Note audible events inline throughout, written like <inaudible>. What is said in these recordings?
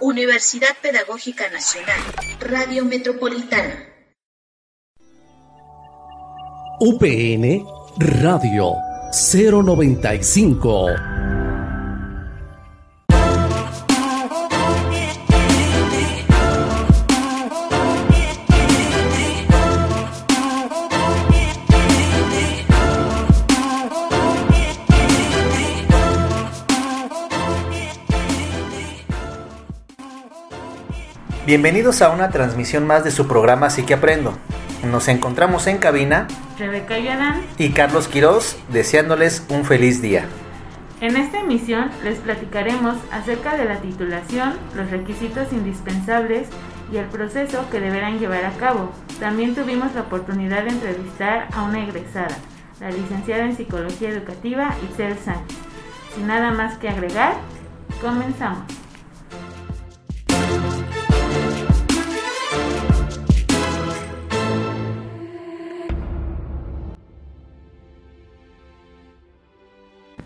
Universidad Pedagógica Nacional, Radio Metropolitana. UPN Radio 095. Bienvenidos a una transmisión más de su programa Así que Aprendo. Nos encontramos en cabina Rebeca Yadán y Carlos Quiroz deseándoles un feliz día. En esta emisión les platicaremos acerca de la titulación, los requisitos indispensables y el proceso que deberán llevar a cabo. También tuvimos la oportunidad de entrevistar a una egresada, la licenciada en Psicología Educativa Itzel Sánchez. Sin nada más que agregar, comenzamos.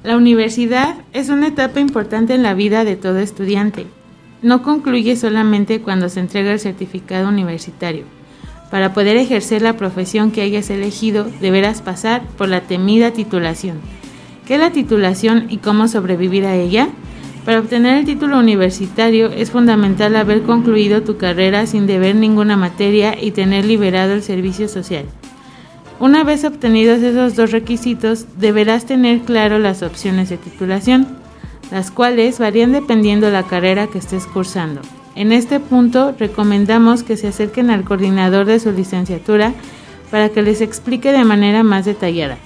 La universidad es una etapa importante en la vida de todo estudiante. No concluye solamente cuando se entrega el certificado universitario. Para poder ejercer la profesión que hayas elegido, deberás pasar por la temida titulación. ¿Qué es la titulación y cómo sobrevivir a ella? Para obtener el título universitario es fundamental haber concluido tu carrera sin deber ninguna materia y tener liberado el servicio social. Una vez obtenidos esos dos requisitos, deberás tener claro las opciones de titulación, las cuales varían dependiendo la carrera que estés cursando. En este punto, recomendamos que se acerquen al coordinador de su licenciatura para que les explique de manera más detallada.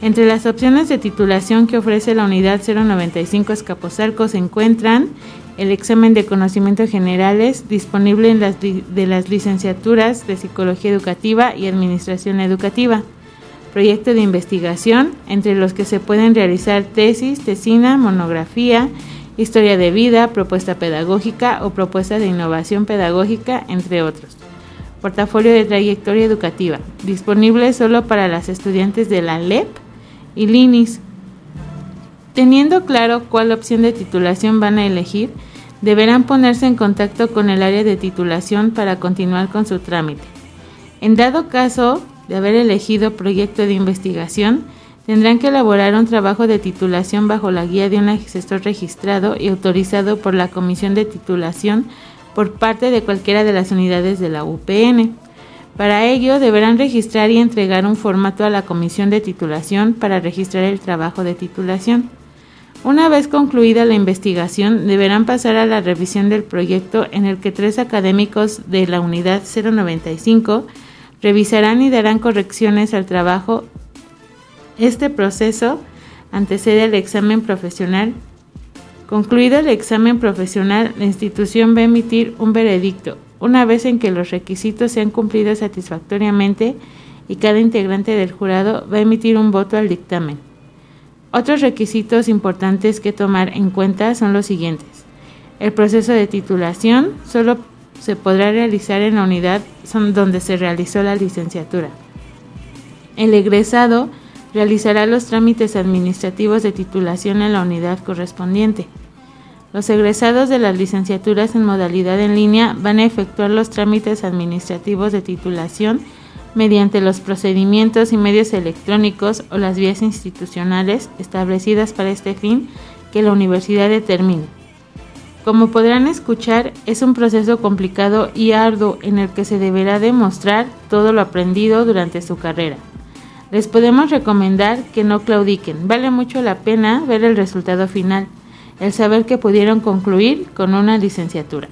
Entre las opciones de titulación que ofrece la unidad 095 Escaposalco se encuentran el examen de conocimientos generales disponible de las licenciaturas de Psicología Educativa y Administración Educativa, proyecto de investigación, entre los que se pueden realizar tesis, tesina, monografía, historia de vida, propuesta pedagógica o propuesta de innovación pedagógica, entre otros. Portafolio de trayectoria educativa, disponible solo para las estudiantes de la LEP y LINIS, Teniendo claro cuál opción de titulación van a elegir, deberán ponerse en contacto con el área de titulación para continuar con su trámite. En dado caso de haber elegido proyecto de investigación, tendrán que elaborar un trabajo de titulación bajo la guía de un asesor registrado y autorizado por la Comisión de Titulación por parte de cualquiera de las unidades de la UPN. Para ello deberán registrar y entregar un formato a la Comisión de Titulación para registrar el trabajo de titulación. Una vez concluida la investigación, deberán pasar a la revisión del proyecto en el que tres académicos de la unidad 095 revisarán y darán correcciones al trabajo. Este proceso antecede al examen profesional. Concluido el examen profesional, la institución va a emitir un veredicto, una vez en que los requisitos sean cumplidos satisfactoriamente y cada integrante del jurado va a emitir un voto al dictamen. Otros requisitos importantes que tomar en cuenta son los siguientes. El proceso de titulación solo se podrá realizar en la unidad donde se realizó la licenciatura. El egresado realizará los trámites administrativos de titulación en la unidad correspondiente. Los egresados de las licenciaturas en modalidad en línea van a efectuar los trámites administrativos de titulación mediante los procedimientos y medios electrónicos o las vías institucionales establecidas para este fin que la universidad determine. Como podrán escuchar, es un proceso complicado y arduo en el que se deberá demostrar todo lo aprendido durante su carrera. Les podemos recomendar que no claudiquen, vale mucho la pena ver el resultado final, el saber que pudieron concluir con una licenciatura.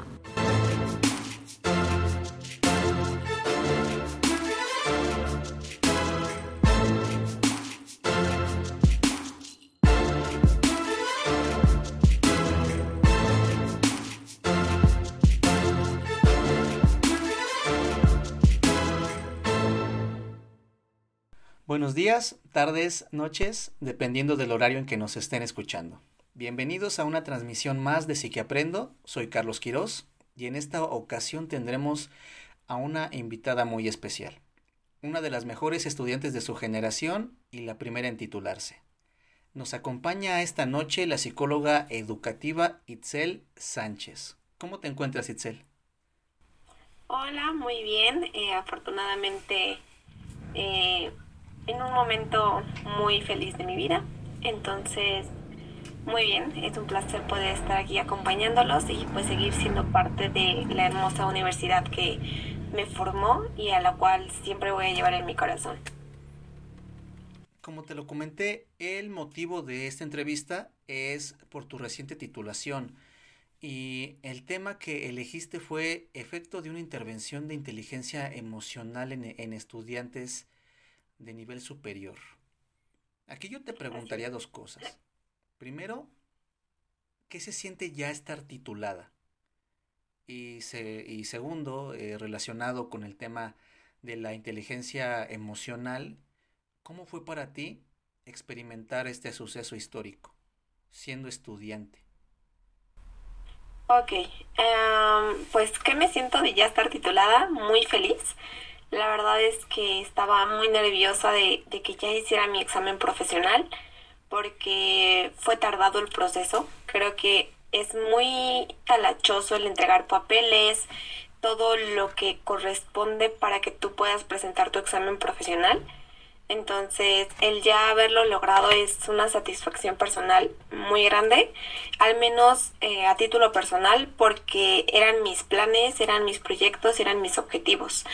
Tardes, noches, dependiendo del horario en que nos estén escuchando. Bienvenidos a una transmisión más de Sí Aprendo. Soy Carlos Quirós y en esta ocasión tendremos a una invitada muy especial. Una de las mejores estudiantes de su generación y la primera en titularse. Nos acompaña esta noche la psicóloga educativa Itzel Sánchez. ¿Cómo te encuentras, Itzel? Hola, muy bien. Eh, afortunadamente, eh, en un momento muy feliz de mi vida. Entonces, muy bien, es un placer poder estar aquí acompañándolos y pues seguir siendo parte de la hermosa universidad que me formó y a la cual siempre voy a llevar en mi corazón. Como te lo comenté, el motivo de esta entrevista es por tu reciente titulación y el tema que elegiste fue efecto de una intervención de inteligencia emocional en, en estudiantes de nivel superior. Aquí yo te preguntaría dos cosas. Primero, ¿qué se siente ya estar titulada? Y, y segundo, eh, relacionado con el tema de la inteligencia emocional, ¿cómo fue para ti experimentar este suceso histórico, siendo estudiante? Ok, em, pues ¿qué me siento de ya estar titulada? Muy feliz. La verdad es que estaba muy nerviosa de, de que ya hiciera mi examen profesional porque fue tardado el proceso. Creo que es muy talachoso el entregar papeles, todo lo que corresponde para que tú puedas presentar tu examen profesional. Entonces, el ya haberlo logrado es una satisfacción personal muy grande, al menos eh, a título personal, porque eran mis planes, eran mis proyectos, eran mis objetivos.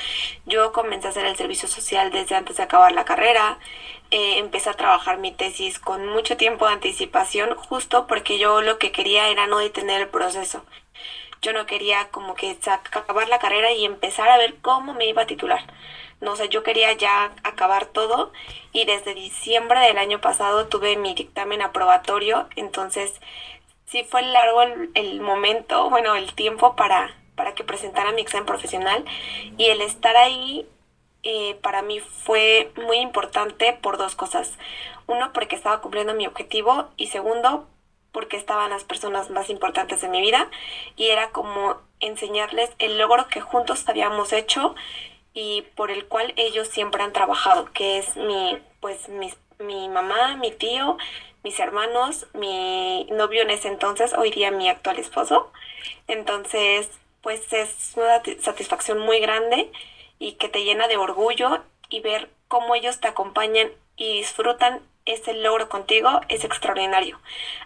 Yo comencé a hacer el servicio social desde antes de acabar la carrera, eh, empecé a trabajar mi tesis con mucho tiempo de anticipación, justo porque yo lo que quería era no detener el proceso. Yo no quería como que acabar la carrera y empezar a ver cómo me iba a titular no sé, yo quería ya acabar todo y desde diciembre del año pasado tuve mi dictamen aprobatorio, entonces sí fue largo el, momento, bueno, el tiempo para, para que presentara mi examen profesional y el estar ahí eh, para mí fue muy importante por dos cosas. Uno, porque estaba cumpliendo mi objetivo y segundo, porque estaban las personas más importantes de mi vida y era como enseñarles el logro que juntos habíamos hecho y por el cual ellos siempre han trabajado, que es mi, pues, mi mamá, mi tío, mis hermanos, mi novio en ese entonces, hoy día mi actual esposo. Entonces, pues es una satisfacción muy grande y que te llena de orgullo y ver cómo ellos te acompañan y disfrutan ese logro contigo es extraordinario.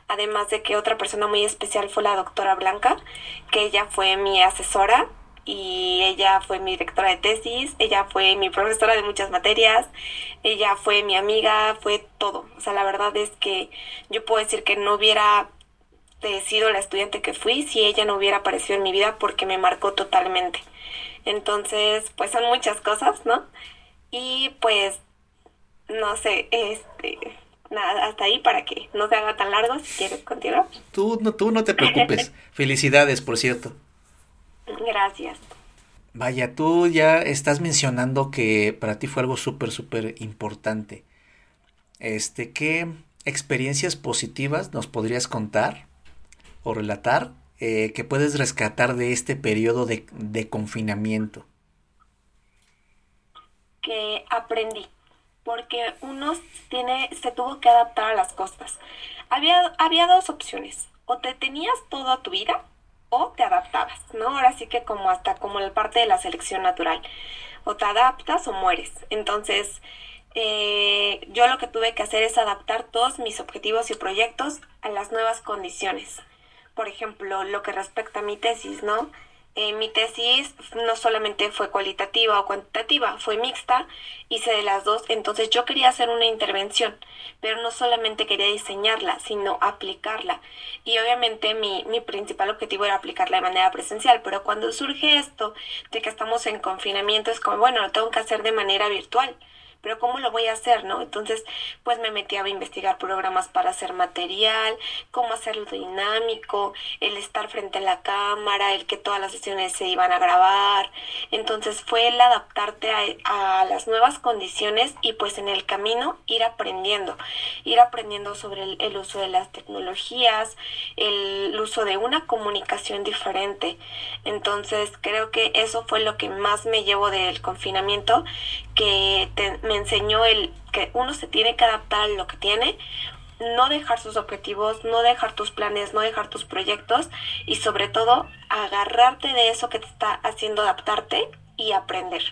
Además de que otra persona muy especial fue la doctora Blanca, que ella fue mi asesora y ella fue mi directora de tesis, ella fue mi profesora de muchas materias, ella fue mi amiga, fue todo. O sea, la verdad es que yo puedo decir que no hubiera sido la estudiante que fui si ella no hubiera aparecido en mi vida porque me marcó totalmente. Entonces, pues son muchas cosas, ¿no? Y pues, no sé, este, nada, hasta ahí para que no se haga tan largo si quieres continuar. Tú no, tú no te preocupes. <laughs> Felicidades, por cierto. Gracias. Vaya, tú ya estás mencionando que para ti fue algo súper, súper importante. Este, ¿qué experiencias positivas nos podrías contar o relatar eh, que puedes rescatar de este periodo de, de confinamiento? Que aprendí, porque uno tiene, se tuvo que adaptar a las cosas. Había, había dos opciones, o te tenías toda tu vida o te adaptabas, ¿no? Ahora sí que como hasta como la parte de la selección natural, o te adaptas o mueres. Entonces, eh, yo lo que tuve que hacer es adaptar todos mis objetivos y proyectos a las nuevas condiciones. Por ejemplo, lo que respecta a mi tesis, ¿no? Eh, mi tesis no solamente fue cualitativa o cuantitativa, fue mixta, hice de las dos, entonces yo quería hacer una intervención, pero no solamente quería diseñarla, sino aplicarla. Y obviamente mi, mi principal objetivo era aplicarla de manera presencial, pero cuando surge esto de que estamos en confinamiento es como, bueno, lo tengo que hacer de manera virtual pero ¿cómo lo voy a hacer, no? Entonces, pues me metí a investigar programas para hacer material, cómo hacerlo dinámico, el estar frente a la cámara, el que todas las sesiones se iban a grabar. Entonces fue el adaptarte a, las nuevas condiciones y pues en el camino ir aprendiendo, ir aprendiendo sobre el, uso de las tecnologías, el uso de una comunicación diferente. Entonces creo que eso fue lo que más me llevo del confinamiento, que me enseñó el que uno se tiene que adaptar a lo que tiene, no dejar sus objetivos, no dejar tus planes, no dejar tus proyectos y sobre todo agarrarte de eso que te está haciendo adaptarte y aprender.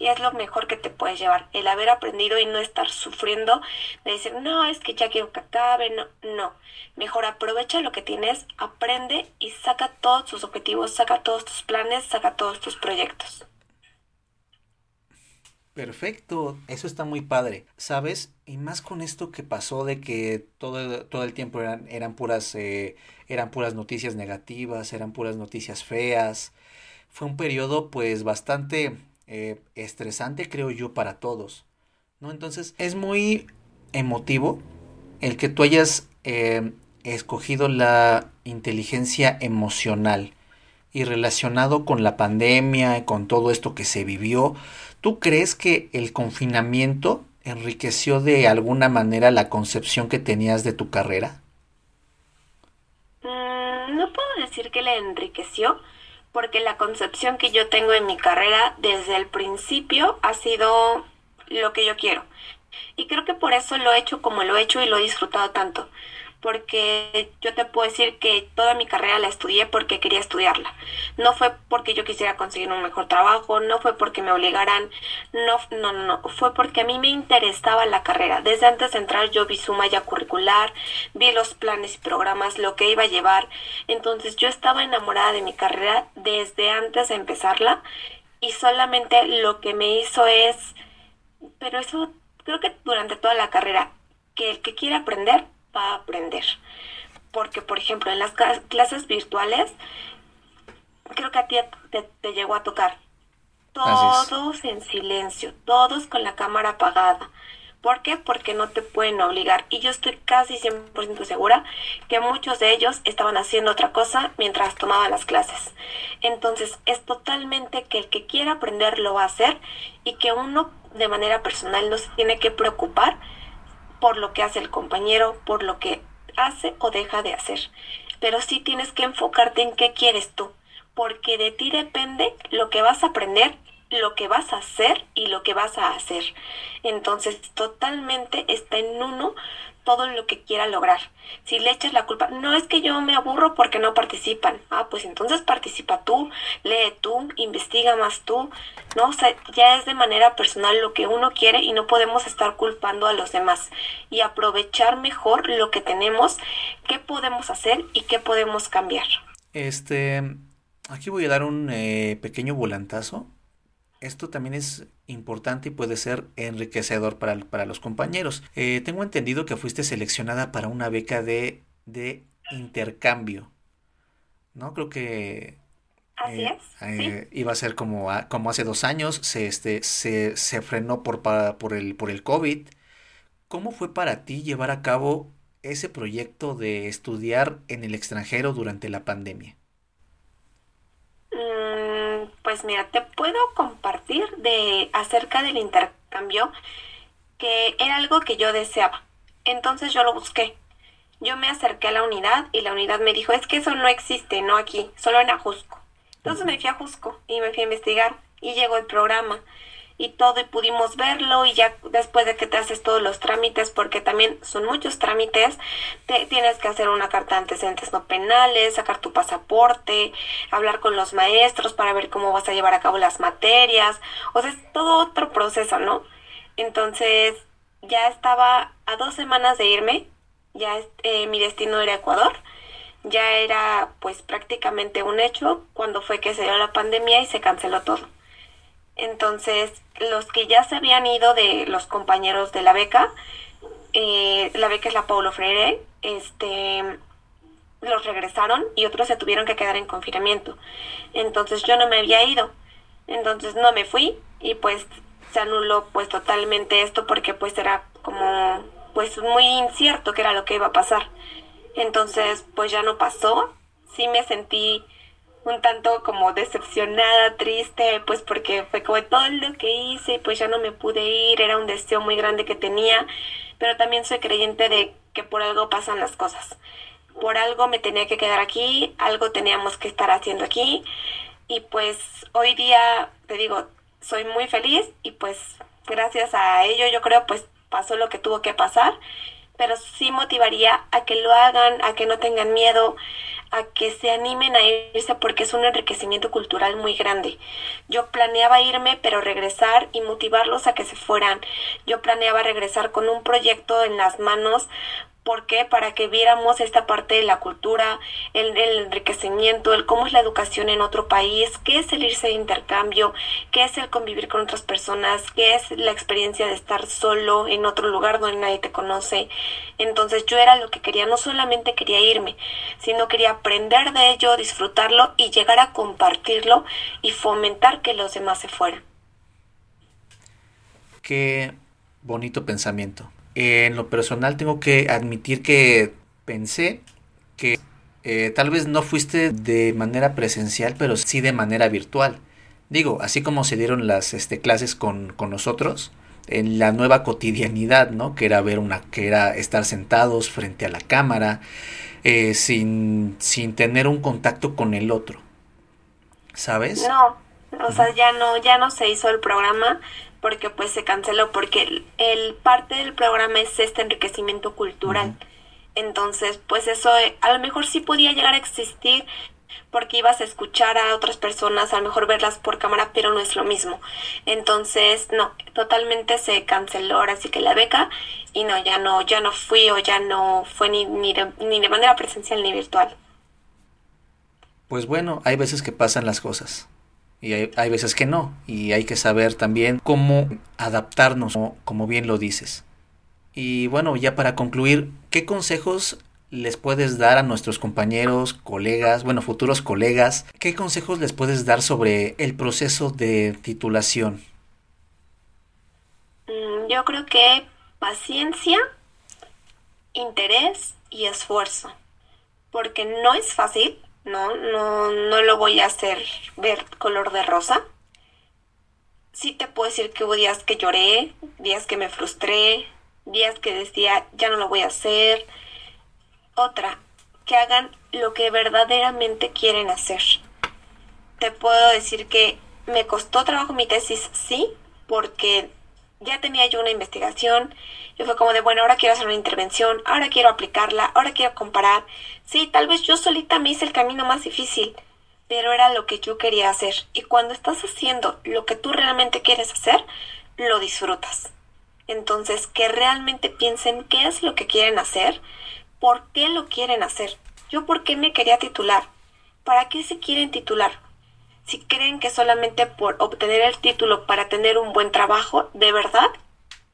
Y es lo mejor que te puedes llevar, el haber aprendido y no estar sufriendo de decir, no, es que ya quiero que acabe, no, no. Mejor aprovecha lo que tienes, aprende y saca todos tus objetivos, saca todos tus planes, saca todos tus proyectos. Perfecto, eso está muy padre, ¿sabes? Y más con esto que pasó de que todo, todo el tiempo eran, eran, puras, eh, eran puras noticias negativas, eran puras noticias feas. Fue un periodo pues bastante eh, estresante, creo yo, para todos, ¿no? Entonces es muy emotivo el que tú hayas eh, escogido la inteligencia emocional y relacionado con la pandemia con todo esto que se vivió, ¿tú crees que el confinamiento enriqueció de alguna manera la concepción que tenías de tu carrera? Mm, no puedo decir que le enriqueció, porque la concepción que yo tengo en mi carrera desde el principio ha sido lo que yo quiero. Y creo que por eso lo he hecho como lo he hecho y lo he disfrutado tanto porque yo te puedo decir que toda mi carrera la estudié porque quería estudiarla. No fue porque yo quisiera conseguir un mejor trabajo, no fue porque me obligaran, no, no, no, fue porque a mí me interesaba la carrera. Desde antes de entrar yo vi su malla curricular, vi los planes y programas, lo que iba a llevar. Entonces yo estaba enamorada de mi carrera desde antes de empezarla y solamente lo que me hizo es, pero eso creo que durante toda la carrera, que el que quiere aprender va a aprender. Porque, por ejemplo, en las clases virtuales, creo que a ti te, llegó a tocar. Todos en silencio, todos con la cámara apagada. ¿Por qué? Porque no te pueden obligar. Y yo estoy casi 100% segura que muchos de ellos estaban haciendo otra cosa mientras tomaban las clases. Entonces es totalmente que el que quiera aprender lo va a hacer y que uno de manera personal no se tiene que preocupar por lo que hace el compañero, por lo que hace o deja de hacer. Pero sí tienes que enfocarte en qué quieres tú, porque de ti depende lo que vas a aprender, lo que vas a hacer y lo que vas a hacer. Entonces, totalmente está en uno todo lo que quiera lograr. Si le echas la culpa, no es que yo me aburro porque no participan. Ah, pues entonces participa tú, lee tú, investiga más tú. No, o ya es de manera personal lo que uno quiere y no podemos estar culpando a los demás y aprovechar mejor lo que tenemos, qué podemos hacer y qué podemos cambiar. Este, aquí voy a dar un eh, pequeño volantazo esto también es importante y puede ser enriquecedor para, para los compañeros. Eh, tengo entendido que fuiste seleccionada para una beca de, de intercambio. ¿No? Creo que... Así eh, es. Eh, iba a ser como, como hace dos años, se, este, se, se frenó por, por, el, por el COVID. ¿Cómo fue para ti llevar a cabo ese proyecto de estudiar en el extranjero durante la pandemia? Pues mira, te puedo compartir de acerca del intercambio que era algo que yo deseaba. Entonces yo lo busqué. Yo me acerqué a la unidad y la unidad me dijo, es que eso no existe, no aquí, solo en Ajusco. Entonces me fui a Ajusco y me fui a investigar y llegó el programa y todo y pudimos verlo y ya después de que te haces todos los trámites, porque también son muchos trámites, te, tienes que hacer una carta de antecedentes no penales, sacar tu pasaporte, hablar con los maestros para ver cómo vas a llevar a cabo las materias, o sea, es todo otro proceso, ¿no? Entonces, ya estaba a dos semanas de irme, ya eh, mi destino era Ecuador, ya era pues prácticamente un hecho cuando fue que se dio la pandemia y se canceló todo. Entonces, los que ya se habían ido de los compañeros de la beca, eh, la beca es la Paulo Freire, este, los regresaron y otros se tuvieron que quedar en confinamiento. Entonces yo no me había ido. Entonces no me fui y pues se anuló pues totalmente esto porque pues era como pues muy incierto que era lo que iba a pasar. Entonces pues ya no pasó. Sí me sentí un tanto como decepcionada, triste, pues porque fue como todo lo que hice, pues ya no me pude ir, era un deseo muy grande que tenía, pero también soy creyente de que por algo pasan las cosas. Por algo me tenía que quedar aquí, algo teníamos que estar haciendo aquí y pues hoy día te digo, soy muy feliz y pues gracias a ello yo creo pues pasó lo que tuvo que pasar pero sí motivaría a que lo hagan, a que no tengan miedo, a que se animen a irse porque es un enriquecimiento cultural muy grande. Yo planeaba irme pero regresar y motivarlos a que se fueran. Yo planeaba regresar con un proyecto en las manos ¿Por qué? Para que viéramos esta parte de la cultura, el, el, enriquecimiento, el cómo es la educación en otro país, qué es el irse de intercambio, qué es el convivir con otras personas, qué es la experiencia de estar solo en otro lugar donde nadie te conoce. Entonces yo era lo que quería, no solamente quería irme, sino quería aprender de ello, disfrutarlo y llegar a compartirlo y fomentar que los demás se fueran. Qué bonito pensamiento en lo personal tengo que admitir que pensé que eh, tal vez no fuiste de manera presencial, pero sí de manera virtual. Digo, así como se dieron las este, clases con, con nosotros, en la nueva cotidianidad, ¿no? Que era ver una, que era estar sentados frente a la cámara, eh, sin, sin tener un contacto con el otro. ¿Sabes? No, o sea, ya no, ya no se hizo el programa porque pues se canceló, porque el, parte del programa es este enriquecimiento cultural. Entonces, pues eso eh, a lo mejor sí podía llegar a existir porque ibas a escuchar a otras personas, a lo mejor verlas por cámara, pero no es lo mismo. Entonces, no, totalmente se canceló ahora sí que la beca y no, ya no, ya no fui o ya no fue ni, ni, de, ni de manera presencial ni virtual. Pues bueno, hay veces que pasan las cosas y hay, veces que no, y hay que saber también cómo adaptarnos, como, bien lo dices. Y bueno, ya para concluir, ¿qué consejos les puedes dar a nuestros compañeros, colegas, bueno, futuros colegas? ¿Qué consejos les puedes dar sobre el proceso de titulación? Mm, yo creo que paciencia, interés y esfuerzo, porque no es fácil, ¿no? No, no lo voy a hacer ver color de rosa. Sí te puedo decir que hubo días que lloré, días que me frustré, días que decía, ya no lo voy a hacer. Otra, que hagan lo que verdaderamente quieren hacer. Te puedo decir que me costó trabajo mi tesis, sí, porque ya tenía yo una investigación y fue como de, bueno, ahora quiero hacer una intervención, ahora quiero aplicarla, ahora quiero comparar. Sí, tal vez yo solita me hice el camino más difícil, pero era lo que yo quería hacer. Y cuando estás haciendo lo que tú realmente quieres hacer, lo disfrutas. Entonces, que realmente piensen qué es lo que quieren hacer, por qué lo quieren hacer. Yo por qué me quería titular, para qué se quieren titular, si creen que solamente por obtener el título para tener un buen trabajo, de verdad,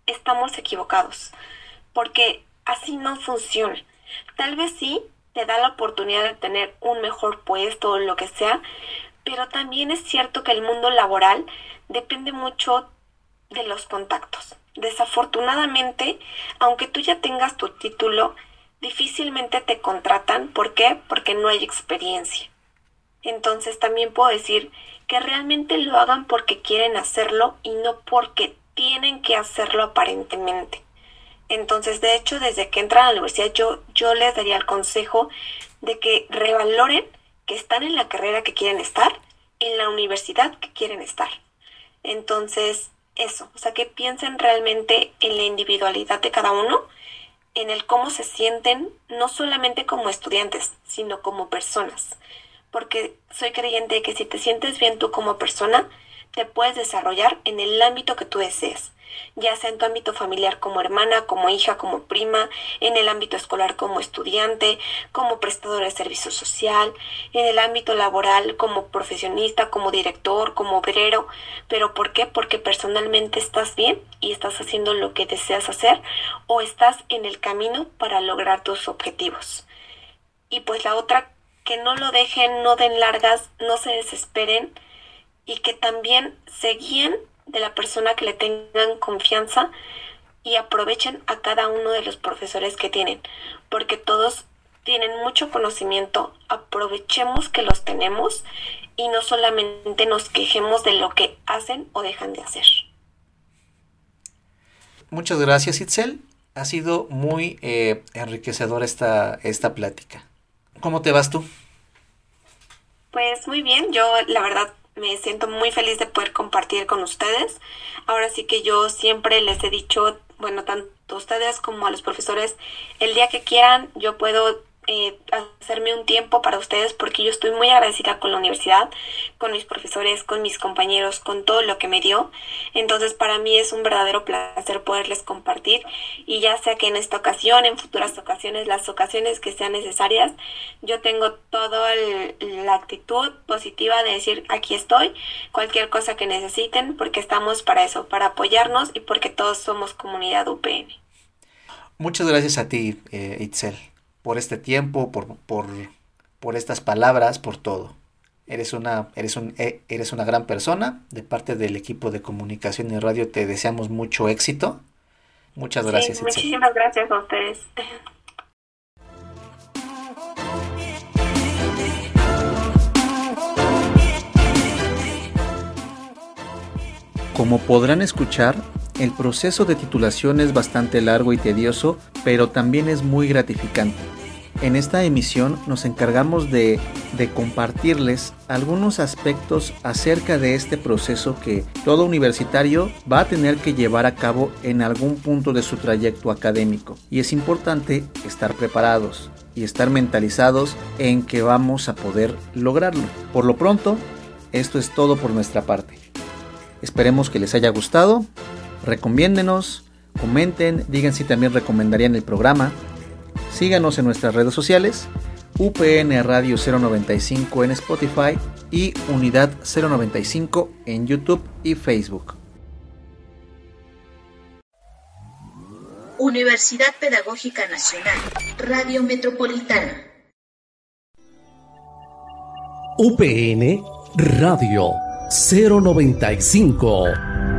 estamos equivocados. Porque así no funciona. Tal vez sí te da la oportunidad de tener un mejor puesto o lo que sea, pero también es cierto que el mundo laboral depende mucho de los contactos. Desafortunadamente, aunque tú ya tengas tu título, difícilmente te contratan. ¿Por qué? Porque no hay experiencia. Entonces también puedo decir que realmente lo hagan porque quieren hacerlo y no porque tienen que hacerlo aparentemente. Entonces, de hecho, desde que entran a la universidad, yo, yo les daría el consejo de que revaloren que están en la carrera que quieren estar, en la universidad que quieren estar. Entonces, eso, o sea, que piensen realmente en la individualidad de cada uno, en el cómo se sienten, no solamente como estudiantes, sino como personas porque soy creyente de que si te sientes bien tú como persona, te puedes desarrollar en el ámbito que tú desees, ya sea en tu ámbito familiar como hermana, como hija, como prima, en el ámbito escolar como estudiante, como prestador de servicio social, en el ámbito laboral como profesionista, como director, como obrero. ¿Pero por qué? Porque personalmente estás bien y estás haciendo lo que deseas hacer o estás en el camino para lograr tus objetivos. Y pues la otra que no lo dejen, no den largas, no se desesperen y que también se guíen de la persona que le tengan confianza y aprovechen a cada uno de los profesores que tienen, porque todos tienen mucho conocimiento, aprovechemos que los tenemos y no solamente nos quejemos de lo que hacen o dejan de hacer. Muchas gracias, Itzel. Ha sido muy eh, enriquecedora esta, esta plática. ¿Cómo te vas tú? Pues muy bien, yo la verdad me siento muy feliz de poder compartir con ustedes. Ahora sí que yo siempre les he dicho, bueno, tanto ustedes como a los profesores, el día que quieran, yo puedo eh, hacerme un tiempo para ustedes porque yo estoy muy agradecida con la universidad, con mis profesores, con mis compañeros, con todo lo que me dio. Entonces para mí es un verdadero placer poderles compartir y ya sea que en esta ocasión, en futuras ocasiones, las ocasiones que sean necesarias, yo tengo toda la actitud positiva de decir aquí estoy, cualquier cosa que necesiten, porque estamos para eso, para apoyarnos y porque todos somos comunidad UPN. Muchas gracias a ti, eh, Itzel por este tiempo, por, por, por estas palabras, por todo. Eres una, eres, un, e, eres una gran persona. De parte del equipo de comunicación y radio te deseamos mucho éxito. Muchas gracias. Sí, muchísimas gracias a ustedes. Como podrán escuchar, el proceso de titulación es bastante largo y tedioso, pero también es muy gratificante. En esta emisión nos encargamos de, compartirles algunos aspectos acerca de este proceso que todo universitario va a tener que llevar a cabo en algún punto de su trayecto académico. Y es importante estar preparados y estar mentalizados en que vamos a poder lograrlo. Por lo pronto, esto es todo por nuestra parte. Esperemos que les haya gustado recomiéndenos, comenten, digan si también recomendarían el programa. Síganos en nuestras redes sociales, UPN Radio 095 en Spotify y Unidad 095 en YouTube y Facebook. Universidad Pedagógica Nacional, Radio Metropolitana. UPN Radio 095.